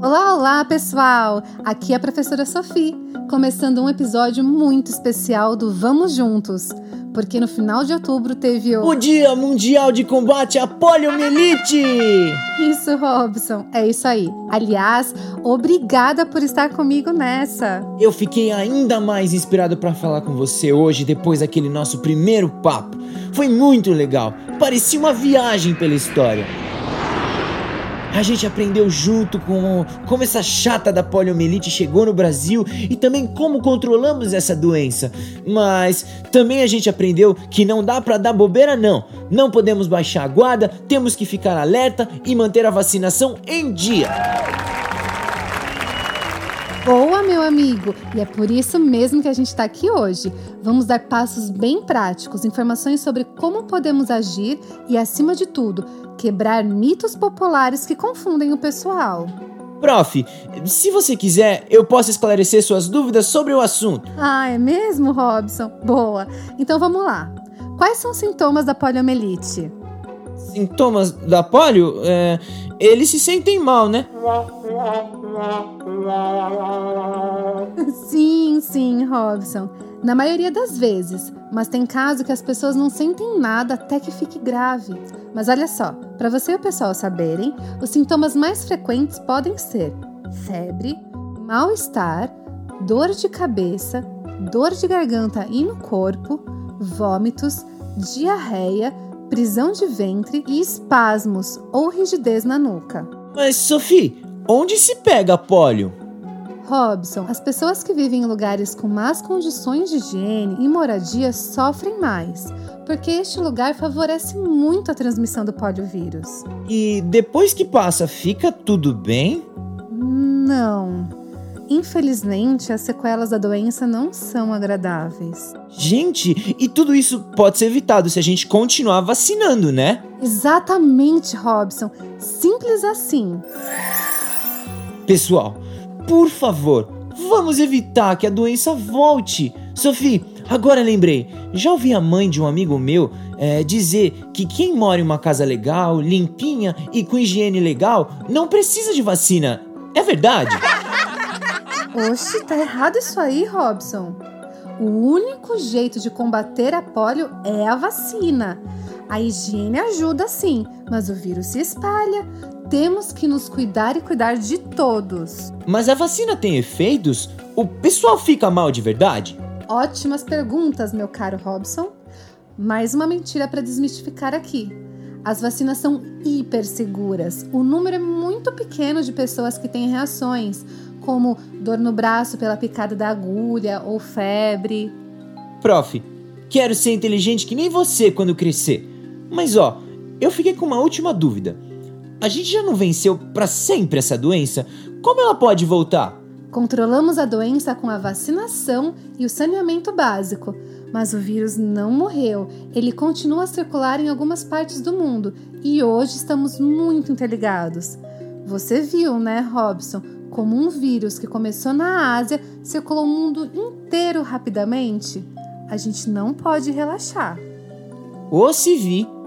Olá, olá, pessoal! Aqui é a professora Sophie, começando um episódio muito especial do Vamos Juntos, porque no final de outubro teve o... O Dia Mundial de Combate à Poliomielite! Isso, Robson, é isso aí. Aliás, obrigada por estar comigo nessa. Eu fiquei ainda mais inspirado para falar com você hoje, depois daquele nosso primeiro papo. Foi muito legal, parecia uma viagem pela história. A gente aprendeu junto com como essa chata da poliomielite chegou no Brasil e também como controlamos essa doença. Mas também a gente aprendeu que não dá para dar bobeira não. Não podemos baixar a guarda, temos que ficar alerta e manter a vacinação em dia. Boa, meu amigo! E é por isso mesmo que a gente está aqui hoje. Vamos dar passos bem práticos, informações sobre como podemos agir e, acima de tudo, quebrar mitos populares que confundem o pessoal. Prof, se você quiser, eu posso esclarecer suas dúvidas sobre o assunto. Ah, é mesmo, Robson? Boa! Então vamos lá. Quais são os sintomas da poliomielite? Sintomas da polio? É, eles se sentem mal, né? Sim, sim, Robson. Na maioria das vezes, mas tem caso que as pessoas não sentem nada até que fique grave. Mas olha só, para você e o pessoal saberem, os sintomas mais frequentes podem ser febre, mal-estar, dor de cabeça, dor de garganta e no corpo, vômitos, diarreia, prisão de ventre e espasmos ou rigidez na nuca. Mas, Sophie, onde se pega pólio? Robson, as pessoas que vivem em lugares com más condições de higiene e moradia sofrem mais, porque este lugar favorece muito a transmissão do poliovírus. E depois que passa, fica tudo bem? Não. Infelizmente, as sequelas da doença não são agradáveis. Gente, e tudo isso pode ser evitado se a gente continuar vacinando, né? Exatamente, Robson. Simples assim. Pessoal, por favor, vamos evitar que a doença volte. Sophie, agora lembrei. Já ouvi a mãe de um amigo meu é, dizer que quem mora em uma casa legal, limpinha e com higiene legal não precisa de vacina. É verdade? Oxe, tá errado isso aí, Robson. O único jeito de combater a polio é a vacina. A higiene ajuda sim, mas o vírus se espalha. Temos que nos cuidar e cuidar de todos. Mas a vacina tem efeitos? O pessoal fica mal de verdade? Ótimas perguntas, meu caro Robson. Mais uma mentira para desmistificar aqui. As vacinas são hiper seguras. O número é muito pequeno de pessoas que têm reações, como dor no braço pela picada da agulha ou febre. Prof, quero ser inteligente que nem você quando crescer. Mas ó, eu fiquei com uma última dúvida. A gente já não venceu para sempre essa doença? Como ela pode voltar? Controlamos a doença com a vacinação e o saneamento básico, mas o vírus não morreu. Ele continua a circular em algumas partes do mundo e hoje estamos muito interligados. Você viu, né, Robson, como um vírus que começou na Ásia circulou o mundo inteiro rapidamente? A gente não pode relaxar. Ou se vi.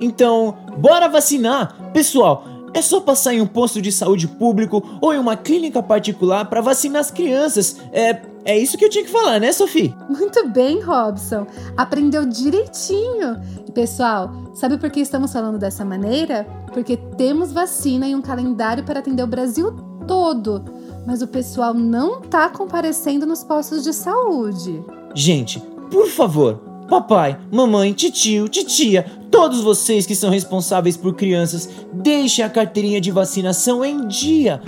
Então, bora vacinar! Pessoal, é só passar em um posto de saúde público ou em uma clínica particular para vacinar as crianças. É, é isso que eu tinha que falar, né, Sophie? Muito bem, Robson. Aprendeu direitinho. E pessoal, sabe por que estamos falando dessa maneira? Porque temos vacina e um calendário para atender o Brasil todo. Mas o pessoal não tá comparecendo nos postos de saúde. Gente, por favor, papai, mamãe, titio, titia, todos vocês que são responsáveis por crianças, deixem a carteirinha de vacinação em dia.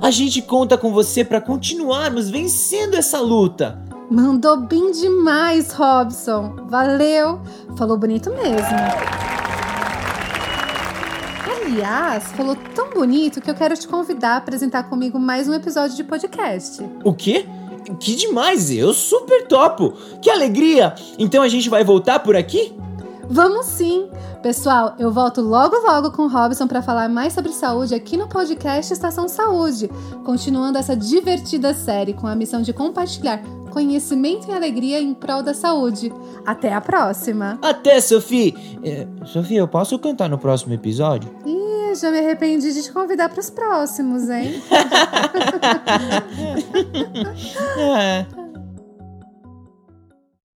A gente conta com você para continuarmos vencendo essa luta. Mandou bem demais, Robson. Valeu. Falou bonito mesmo. Aliás, falou tão bonito que eu quero te convidar a apresentar comigo mais um episódio de podcast. O quê? Que demais! Eu super topo! Que alegria! Então a gente vai voltar por aqui? Vamos sim! Pessoal, eu volto logo logo com o Robson para falar mais sobre saúde aqui no podcast Estação Saúde, continuando essa divertida série com a missão de compartilhar conhecimento e alegria em prol da saúde. Até a próxima! Até, Sophie! É, Sophie, eu posso cantar no próximo episódio? Ih, já me arrependi de te convidar para os próximos, hein? é.